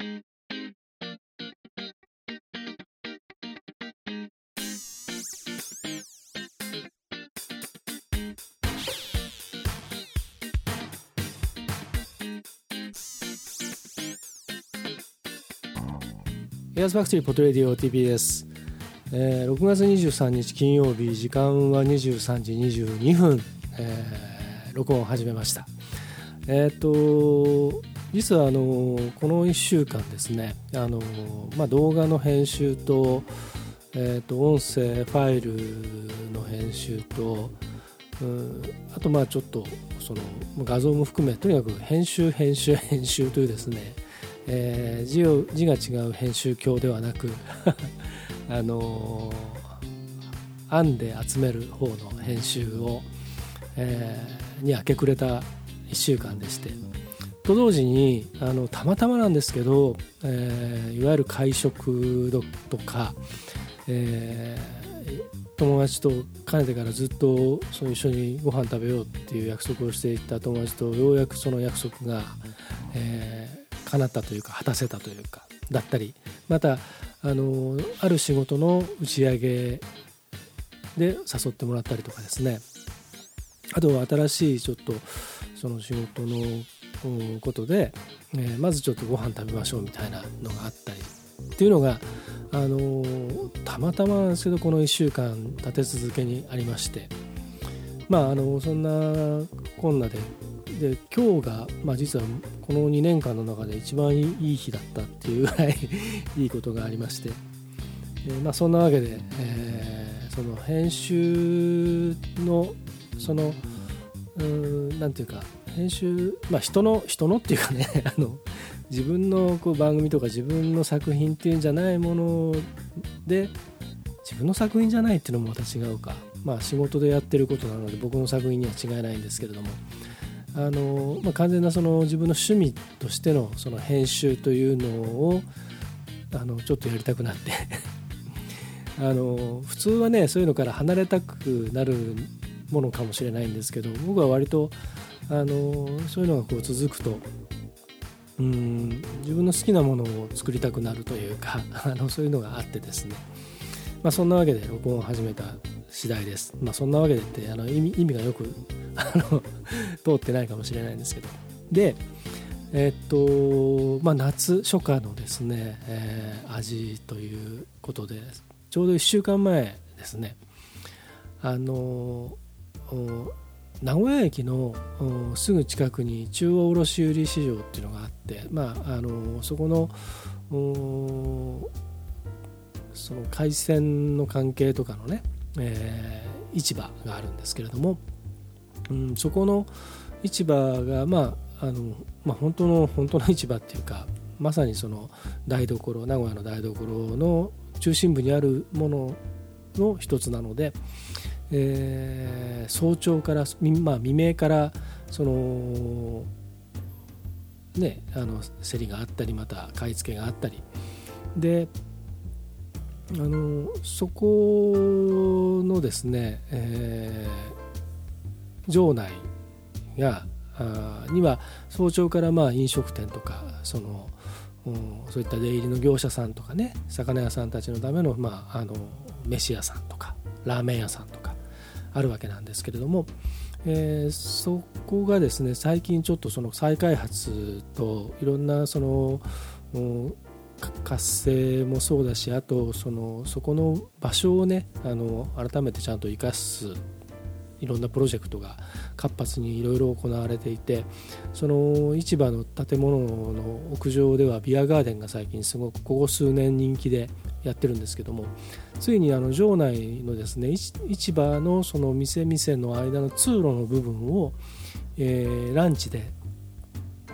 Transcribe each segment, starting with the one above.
エアーズファクトリーポトレディオ TV です、えー、6月23日金曜日時間は23時22分、えー、録音を始めました。えっ、ー、と実はあのこの1週間ですねあの、まあ、動画の編集と,、えーと、音声ファイルの編集とうんあとまあちょっとその画像も含めとにかく編集編集編集というですねえー、字を字が違う編集鏡ではなく あのー、編んで集める方の編集を、えー、に明け暮れた1週間でして。と同時にあのたまたまなんですけど、えー、いわゆる会食とか、えー、友達とかねてからずっとその一緒にご飯食べようっていう約束をしていた友達とようやくその約束が、えー、叶ったというか果たせたというかだったりまたあのある仕事の打ち上げで誘ってもらったりとかですね。あとは新しいちょっとその仕事のことで、えー、まずちょっとご飯食べましょうみたいなのがあったりっていうのがあのたまたまなんですけどこの1週間立て続けにありましてまああのそんなこんなでで今日が、まあ、実はこの2年間の中で一番いい日だったっていうぐらい いいことがありまして、でまあ、そんなわけで、えー、その編集のその何て言うか編集まあ人の人のっていうかね あの自分のこう番組とか自分の作品っていうんじゃないもので自分の作品じゃないっていうのもまた違うか。まあ仕事でやってることなので僕の作品には違いないんですけれども。あの、まあ、完全なその自分の趣味としてのその編集というのをあのちょっとやりたくなって。あの普通はねそういうのから離れたくなるものかもしれないんですけど僕は割とあのそういうのがこう続くとうん自分の好きなものを作りたくなるというか あのそういうのがあってですね、まあ、そんなわけで録音を始めた次第です。まあ、そんなわけでってあの意味意味がよくあの 通ってないかもしれないんですけど。で、え、っと、まあ、夏初夏のですね、えー、味ということで、ちょうど1週間前ですね、あの、名古屋駅のすぐ近くに中央卸売市場っていうのがあって、まあ、あのそこのその海鮮の関係とかのねえー、市場があるんですけれども、うん、そこの市場が、まああのまあ、本当の本当の市場っていうかまさにその台所名古屋の台所の中心部にあるものの一つなので、えー、早朝から、まあ、未明からそのねあの競りがあったりまた買い付けがあったり。であのそこのですね、えー、場内があには早朝からまあ飲食店とかその、うん、そういった出入りの業者さんとかね魚屋さんたちのための,、まあ、あの飯屋さんとかラーメン屋さんとかあるわけなんですけれども、えー、そこがですね最近ちょっとその再開発といろんなその、うん活性もそうだしあとそのそこの場所をねあの改めてちゃんと生かすいろんなプロジェクトが活発にいろいろ行われていてその市場の建物の屋上ではビアガーデンが最近すごくここ数年人気でやってるんですけどもついにあの場内のですね市場のその店々の間の通路の部分を、えー、ランチで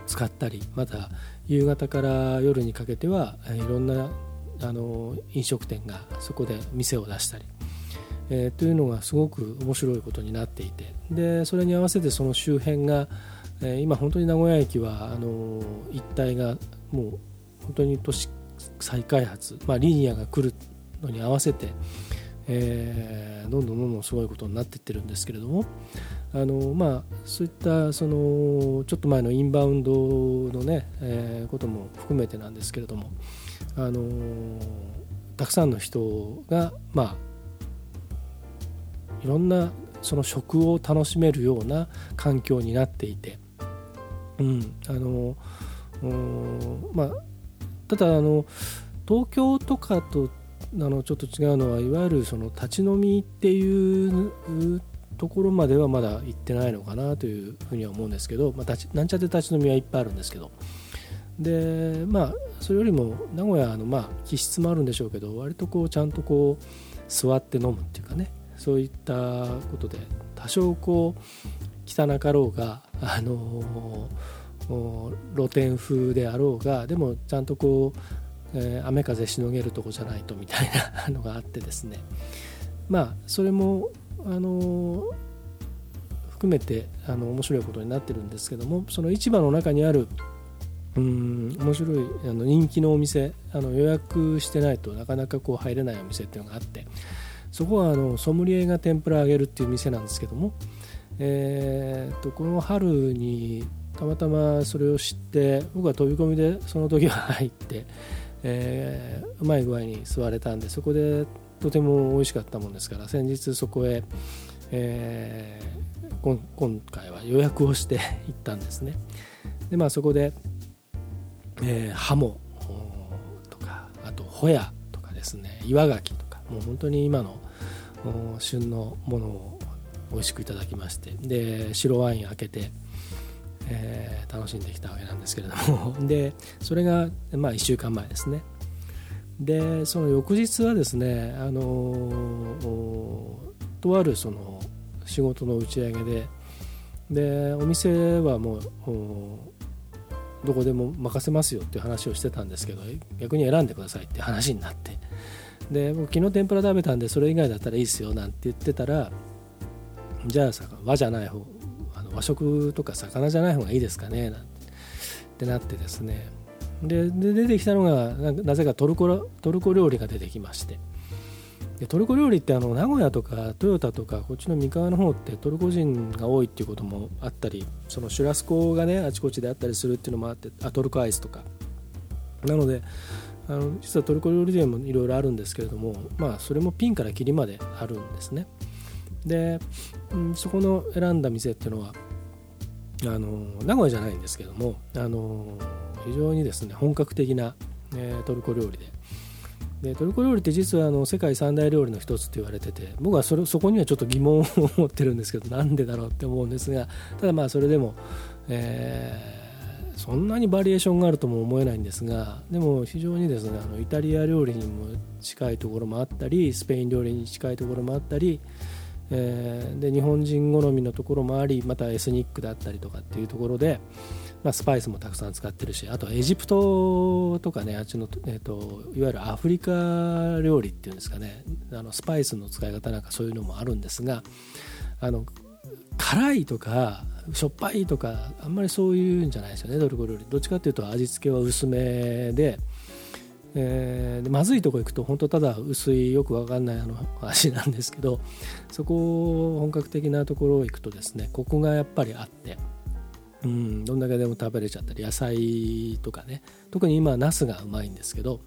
使ったりまた夕方から夜にかけてはいろんなあの飲食店がそこで店を出したり、えー、というのがすごく面白いことになっていて。でそれに合わせてその周辺が、えー、今本当に名古屋駅はあの一帯がもう本当に都市再開発、まあ、リニアが来るのに合わせて、えー、どんどんどんどんすごいことになっていってるんですけれども。あの、まあ、そういったそのちょっと前のインバウンドのね、えー、ことも含めてなんですけれどもあのたくさんの人が、まあ、いろんなその食を楽しめるような環境になっていて、うんあのまあ、ただあの東京とかとあのちょっと違うのはいわゆるその立ち飲みっていうところまではまだ行ってないのかなというふうには思うんですけど、まあ、なんちゃって立ち飲みはいっぱいあるんですけど。でまあそれよりも名古屋のまあ気質もあるんでしょうけど割とこうちゃんとこう座って飲むっていうかね。そういったことで多少こう汚かろうがあの露天風であろうがでもちゃんとこうえー、雨風しのげるとこじゃないとみたいなのがあってですね。まあそれもあの含めてあの面白いことになってるんですけどもその市場の中にあるうん面白いあの人気のお店あの予約してないとなかなかこう入れないお店っていうのがあってそこはあのソムリエが天ぷらあげるっていう店なんですけども、えー、とこの春にたまたまそれを知って僕は飛び込みでその時は入ってえー、うまい具合に座れたんでそこでとても美味しかったもんですから先日そこへ、えー、今回は予約をして 行ったんですね。でまあそこで、えー、ハモとかあとホヤとかですね岩ガキとかもう本当に今の旬のものを美味しくいただきましてで白ワイン開けてえー、楽しんできたわけなんですけれども。でそれが、まあ、1週間前ですね。でその翌日はですねあのとあるその仕事の打ち上げででお店はもうどこでも任せますよっていう話をしてたんですけど逆に選んでくださいって話になって。で僕昨日天ぷら食べたんでそれ以外だったらいいですよなんて言ってたらじゃあさ和じゃない方あの和食とか魚じゃない方がいいですかねなんてなってですね。で出てきたのがなぜかトルコトルコ料理が出てきまして。でトルコ料理ってあの名古屋とかトヨタとかこっちの三河の方ってトルコ人が多いっていうこともあったりそのシュラスコがねあちこちであったりするっていうのもあってあトルコアイスとか。なのであの実はトルコ料理店もいろいろあるんですけれどもまあそれもピンからキリまであるんですね。で、うん、そこの選んだ店っていうのはあの名古屋じゃないんですけどもあの非常にですね本格的な、えー、トルコ料理で。でトルコ料理って実はあの世界三大料理の一つって言われてて僕はそれそこにはちょっと疑問を持ってるんですけどなんでだろうって思うんですがただまあそれでも、えー、そんなにバリエーションがあるとも思えないんですがでも非常にですねあのイタリア料理にも近いところもあったりスペイン料理に近いところもあったりえー、で日本人好みのところもありまたエスニックだったりとかっていうところで、まあ、スパイスもたくさん使ってるしあとエジプトとかねあっちの、えーと、いわゆるアフリカ料理っていうんですかねあのスパイスの使い方なんかそういうのもあるんですがあの辛いとかしょっぱいとかあんまりそういうんじゃないですよねトルコ料理どっちかっていうと味付けは薄めでえー、でまずいとこ行くと本当ただ薄いよく分かんないあの足なんですけどそこ本格的なところ行くとですねここがやっぱりあってうん、どんだけでも食べれちゃったり野菜とかね特に今ナスがうまいんですけど、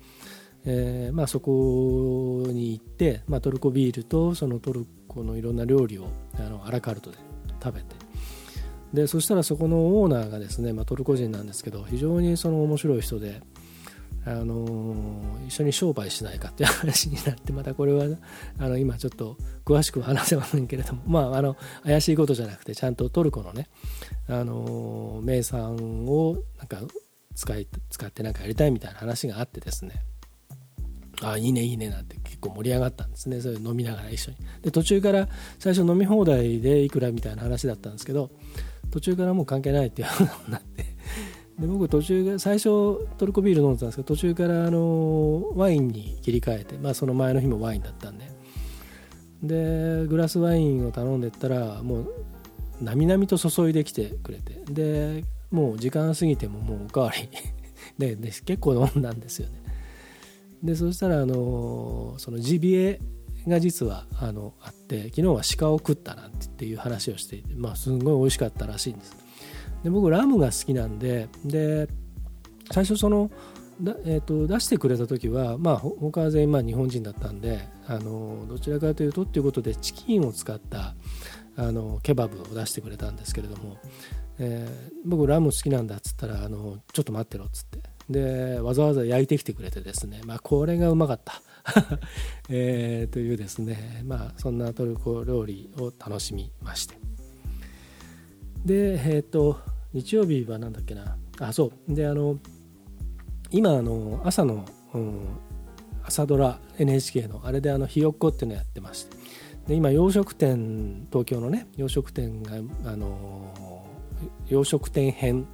えー、まあ、そこに行って、まあ、トルコビールとそのトルコのいろんな料理をあのアラカルトで食べて。でそしたらそこのオーナーがですね、まあ、トルコ人なんですけど非常にその面白い人であの一緒に商売しないかっていう話になってまたこれはあの今ちょっと詳しくは話せませんけれどもまああの怪しいことじゃなくてちゃんとトルコのねあの名産をなんか使い使ってなんかやりたいみたいな話があってですね。あいいねいいねなんて結構盛り上がったんですね。それ飲みながら一緒に。で途中から最初飲み放題でいくらみたいな話だったんですけど途中からもう関係ないっていう話になって。で僕途中最初トルコビール飲んでたんですけど途中からあのワインに切り替えて、まあ、その前の日もワインだったんで。でグラスワインを頼んでったらもうなみなみと注いできてくれて。でもう時間過ぎてももうおかわり。でで結構飲んだんですよね。でそしたらあのそのジビエが実はあのあって昨日は鹿を食ったなんてっていう話をしていて、まあ、すごい美味しかったらしいんです。で僕ラムが好きなんでで最初そのだ、えーと、出してくれた時は、まあ、他は全員まあ日本人だったんであのどちらかというとっていうことでチキンを使ったあのケバブを出してくれたんですけれども、えー、僕ラム好きなんだっつったらあのちょっと待ってろっつって。でわざわざ焼いてきてくれてですね、まあ、これがうまかった、えー、というですね、まあ、そんなトルコ料理を楽しみまして。でえっ、ー、と日曜日は何だっけな。あそう。であの今あの朝の、うん、朝ドラ NHK のあれであのひよっこっていうのやってまして。で今洋食店東京のね洋食店があの洋食店編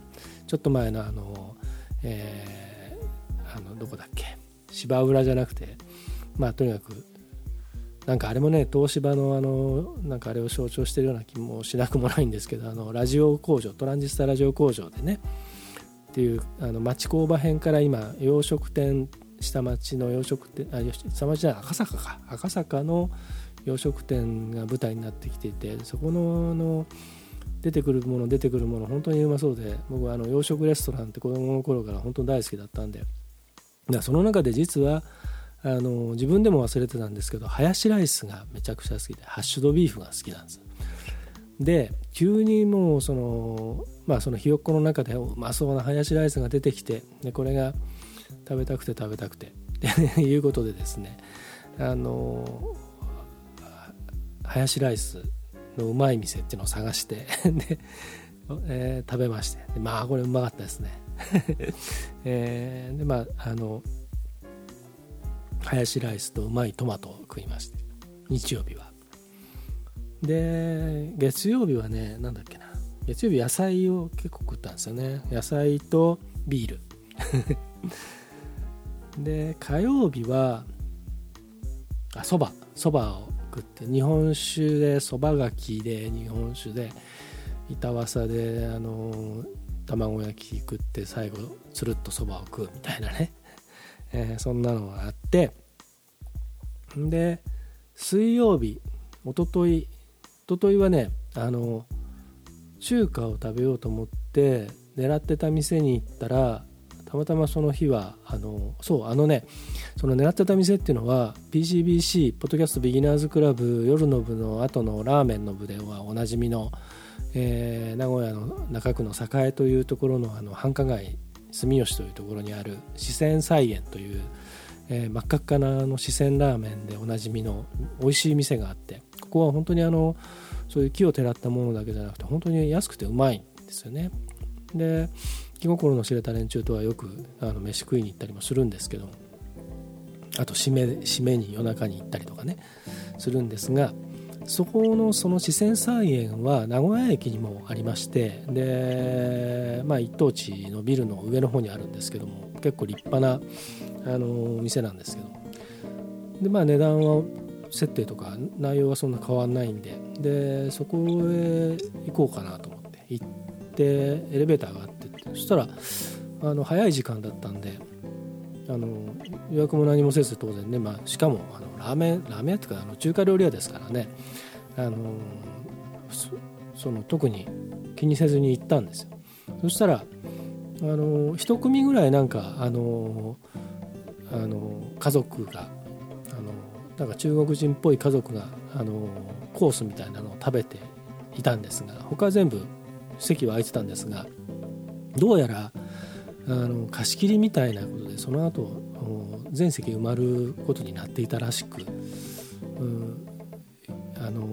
ちょっと前のあのえー、あのどこだっけ？芝浦じゃなくてまあとにかくなんかあれもね東芝のあのなんかあれを象徴してるような気もしなくもないんですけどあのラジオ工場トランジスタラジオ工場でねっていうあの町工場編から今洋食店下町の洋食店あ下町じゃない赤坂か。赤坂の洋食店が舞台になってきていてそこのあの出てくるもの出てくるもの本当にうまそうで僕はあの洋食レストランって子供の頃から本当に大好きだったんで。だその中で実はあの自分でも忘れてたんですけどハヤシライスがめちゃくちゃ好きでハッシュドビーフが好きなんです。で急にもうそのまあそのひよっこの中でうまそうなハヤシライスが出てきてでこれが食べたくて食べたくてって いうことでですねあのハヤシライスのうまい店っていうのを探して で、えー、食べまして。まあこれうまかったですね。えー、でまああのハヤシライスとうまいトマトを食いまして。日曜日は。で月曜日はね何だっけな。月曜日野菜を結構食ったんですよね。野菜とビール。で火曜日はあそば。そばを食って日本酒でそばがきで日本酒で板わさであの卵焼き食って最後つるっとそばを食うみたいなね、えー、そんなのがあって。で水曜日おとといおとといはねあの中華を食べようと思って狙ってた店に行ったらたまたまその日はあのそうあのねその狙ってた店っていうのは PCBC ポッドキャストビギナーズクラブ夜の部の後のラーメンの部ではおなじみの、えー、名古屋の中区の栄というところのあの繁華街住吉というところにある四川菜園という、えー、真っ赤っかなの四川ラーメンでおなじみの美味しい店があってここは本当にあのそういう木をてらったものだけじゃなくて本当に安くてうまいんですよね。で気心の知れた連中とはよくあの飯食いに行ったりもするんですけどあと締め締めに夜中に行ったりとかねするんですがそこのその四川菜園は名古屋駅にもありましてで、まあ、一等地のビルの上の方にあるんですけども結構立派なあの店なんですけどで、まあ、値段は設定とか内容はそんな変わんないんででそこへ行こうかなと思って行ってエレベーターがあってそしたらあの早い時間だったんであの予約も何もせず当然ね、まあ、しかもあのラーメンラーメンっていうかあの中華料理屋ですからねあのその特に気にせずに行ったんですよ。そしたらあの一組ぐらいなんかあのあの家族があのなんか中国人っぽい家族があのコースみたいなのを食べていたんですが他は全部席は空いてたんですがどうやらあの貸し切りみたいなことでその後全席埋まることになっていたらしく、うん、あの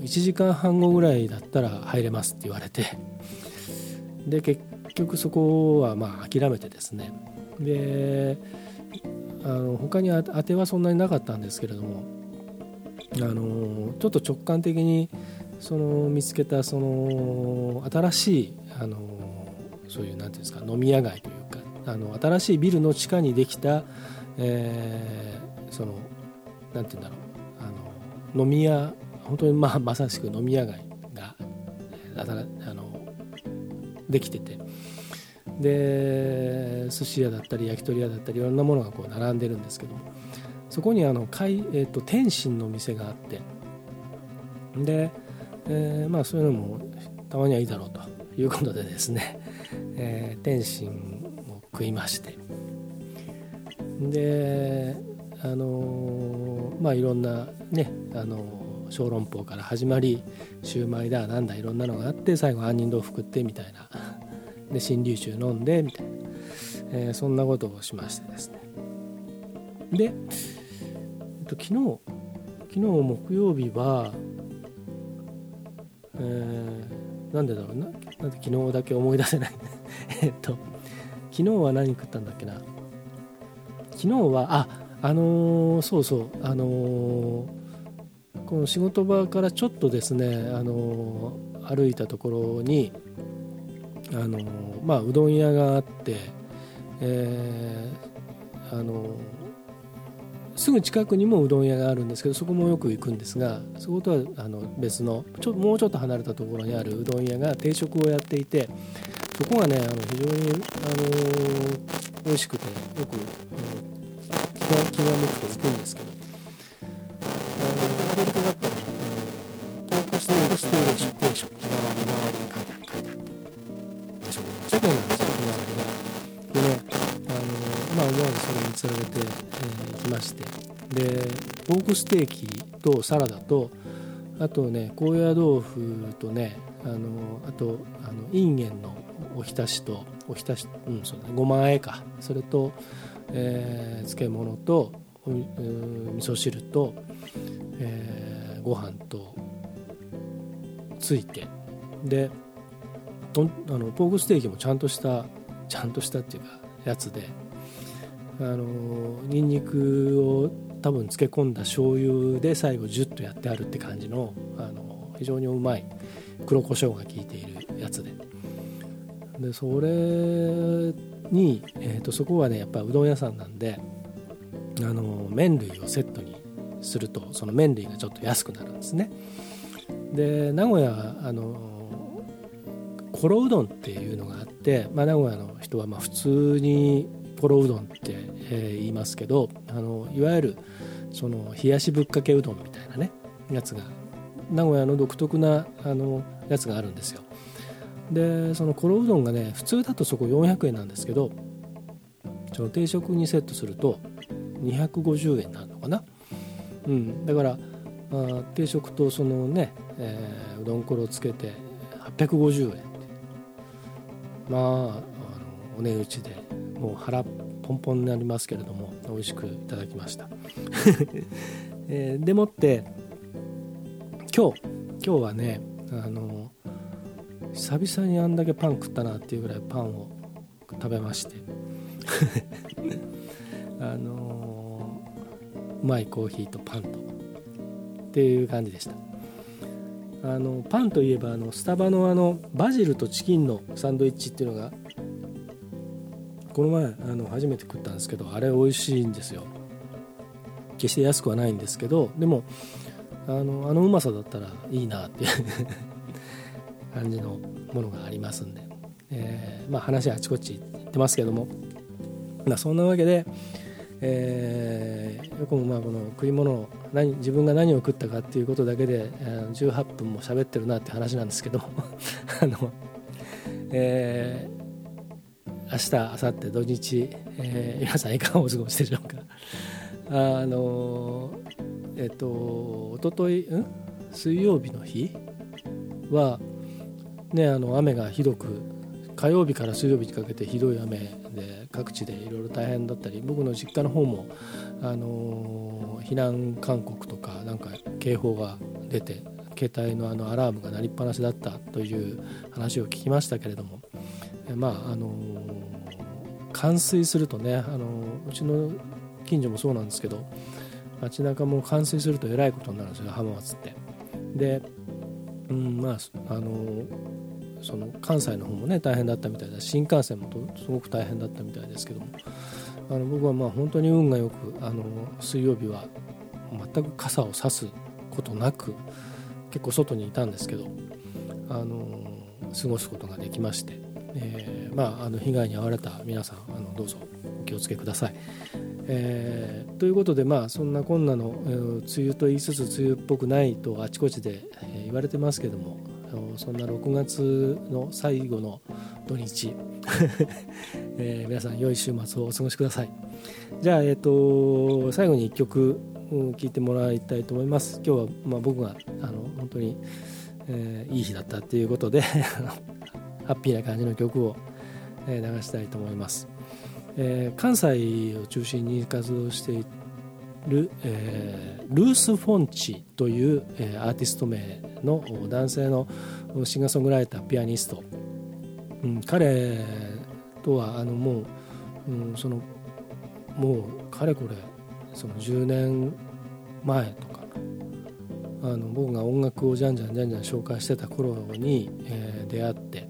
1時間半後ぐらいだったら入れますって言われてで結局そこはまあ諦めてですね。であの他に当てはそんなになかったんですけれどもあのちょっと直感的にその見つけたその新しいあのそういう何ていうんですか飲み屋街というかあの新しいビルの地下にできた、えー、その何て言うんだろうあの飲み屋本当にまあまさしく飲み屋街があのできててで寿司屋だったり焼き鳥屋だったりいろんなものがこう並んでるんですけどもそこにあのかい、えーと、天津の店があってで、えー、まあそういうのもたまにはいいだろうということでですね、えー、天津を食いまして。であのまあいろんなねあの小籠包から始まりシューマイだなんだいろんなのがあって最後杏仁豆腐食ってみたいな。で新流酒飲んでみたいな、えー、そんなことをしましてですね。でえっと昨日昨日木曜日は、えー、なんでだろうな。なんで昨日だけ思い出せない。えっと昨日は何食ったんだっけな。昨日はああのー、そうそうあのー、この仕事場からちょっとですね、あのー、歩いたところにあのまあうどん屋があって、えー、あのすぐ近くにもうどん屋があるんですけどそこもよく行くんですがそことはあの別のちょもうちょっと離れたところにあるうどん屋が定食をやっていてそこがねあの非常に、あの美味しくてよく、気が気が向くと行くんですけどあのアメリカだったら、ポークステーキステーキ定食日替わり日替わりに書いてある世界なんですよ日替わりがでねあのまあ思わずそれにつられて、して。でポークステーキとサラダとあとね高野豆腐とねあのあとあのインゲンのおひたしとおひたし、うんそうだね、ごまあえか。それと、えー、漬物とお味噌汁と、えー、ご飯とついて。でとあのポークステーキもちゃんとしたちゃんとしたっていうかやつで。あのニンニクを多分漬け込んだ醤油で最後ジュッとやってあるって感じのあの非常にうまい黒胡椒が効いているやつで。でそれに、えーと、そこはねやっぱうどん屋さんなんであの麺類をセットにするとその麺類がちょっと安くなるんですね。で名古屋あのコロうどんっていうのがあって、まあ、名古屋の人はまあ普通にコロうどんって、えー、言いますけどあのいわゆるその冷やしぶっかけうどんみたいなねやつが名古屋の独特なあのやつがあるんですよ。でそのコロうどんがね普通だとそこ400円なんですけどその定食にセットすると250円になるのかな、うん、だからあ定食とそのね、えー、うどんころをつけて850円まああのお値打ちでもう腹ポンポンになりますけれども美味しくいただきました、えー、でもって今日今日はねあの久々にあんだけパン食ったなっていうぐらいパンを食べまして。あのうまいコーヒーとパンとっていう感じでした。あのパンといえばあのスタバのあのバジルとチキンのサンドイッチっていうのがこの前あの初めて食ったんですけどあれ美味しいんですよ。決して安くはないんですけどでもあのあのうまさだったらいいなっていう 感じのものがありますんで、えー、まあ、話あちこち言ってますけども、まあ、そんなわけで、えー、よくもまあこの食い物を何自分が何を食ったかっていうことだけで、えー、18分も喋ってるなって話なんですけど あの、えー、明日明後日土日、えー、皆さんいかがお過ごしでしょうか。あのえっ、とおとといん？水曜日の日はね、あの雨がひどく火曜日から水曜日にかけてひどい雨で各地でいろいろ大変だったり僕の実家の方も、あの避難勧告とかなんか警報が出て携帯のあのアラームが鳴りっぱなしだったという話を聞きましたけれども、まああの冠水するとね、あのうちの近所もそうなんですけど街中も冠水するとえらいことになるんですよ浜松って。でうんまああのその関西の方もね大変だったみたいだ新幹線もすごく大変だったみたいですけどもあの僕はまあ本当に運がよくあの水曜日は全く傘を差すことなく結構外にいたんですけどあの過ごすことができまして、えー、まあ、あの被害に遭われた皆さんあのどうぞお気をつけください。えー、ということでまあそんなこんなの、えー、梅雨と言いつつ梅雨っぽくないとあちこちで、言われてますけどもそんな6月の最後の土日、えー、皆さん良い週末をお過ごしくださいじゃあ、えーと、最後に1曲聴いてもらいたいと思います今日はまあ僕があの本当に、えー、いい日だったっていうことで ハッピーな感じの曲を流したいと思います、えー、関西を中心に活動している、えー、ルース・フォンチという、えー、アーティスト名の男性のシンガーソングライターピアニスト、うん、彼とはあのもう、うん、そのもうかれこれその10年前とかあの僕が音楽をじゃんじゃんじゃんじゃん紹介してた頃に、えー、出会って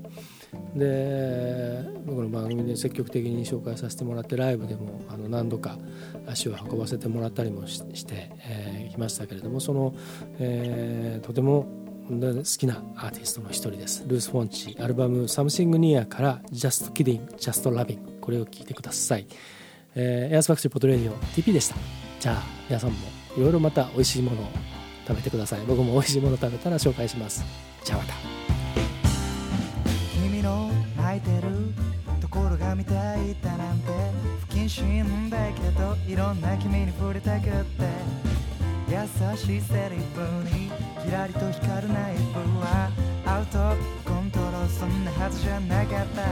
で僕の番組で積極的に紹介させてもらってライブでもあの何度か足を運ばせてもらったりもして、えー、きましたけれどもその、えー、とても好きなアーティストの一人です。ルース・フォンチアルバム「Something Near」から「Just Kidding Just Loving」これを聴いてください、えー、エアスファクトリーポトレディオ TP でした。じゃあ皆さんもいろいろまた美味しいものを食べてください。僕も美味しいもの食べたら紹介します。じゃあまた。いたなんて不謹慎だけどいろんな君に触れたくって。優しいセリフにキラリと光るナイフはアウトコントロールそんなはずじゃなかった。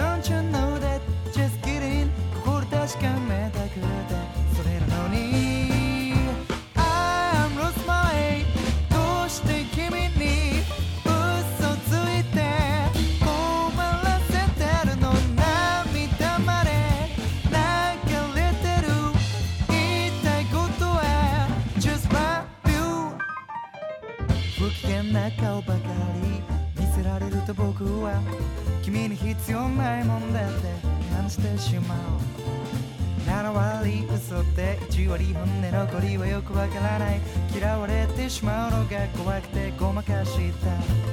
Don't you know that just kidding 心確かめたくて。必要ないもんだって感じてしまう。7割嘘で1割本音残りはよくわからない。嫌われてしまうのが怖くてごまかした。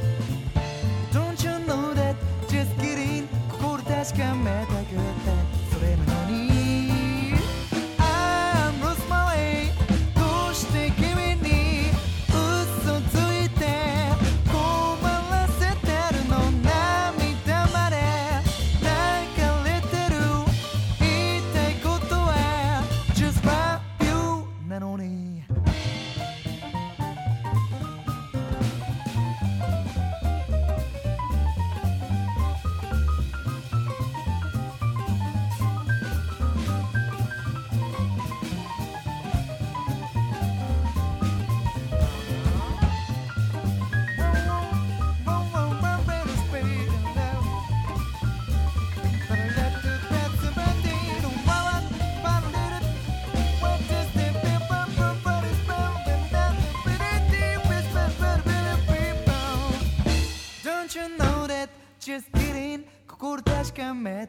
kurtaş kem me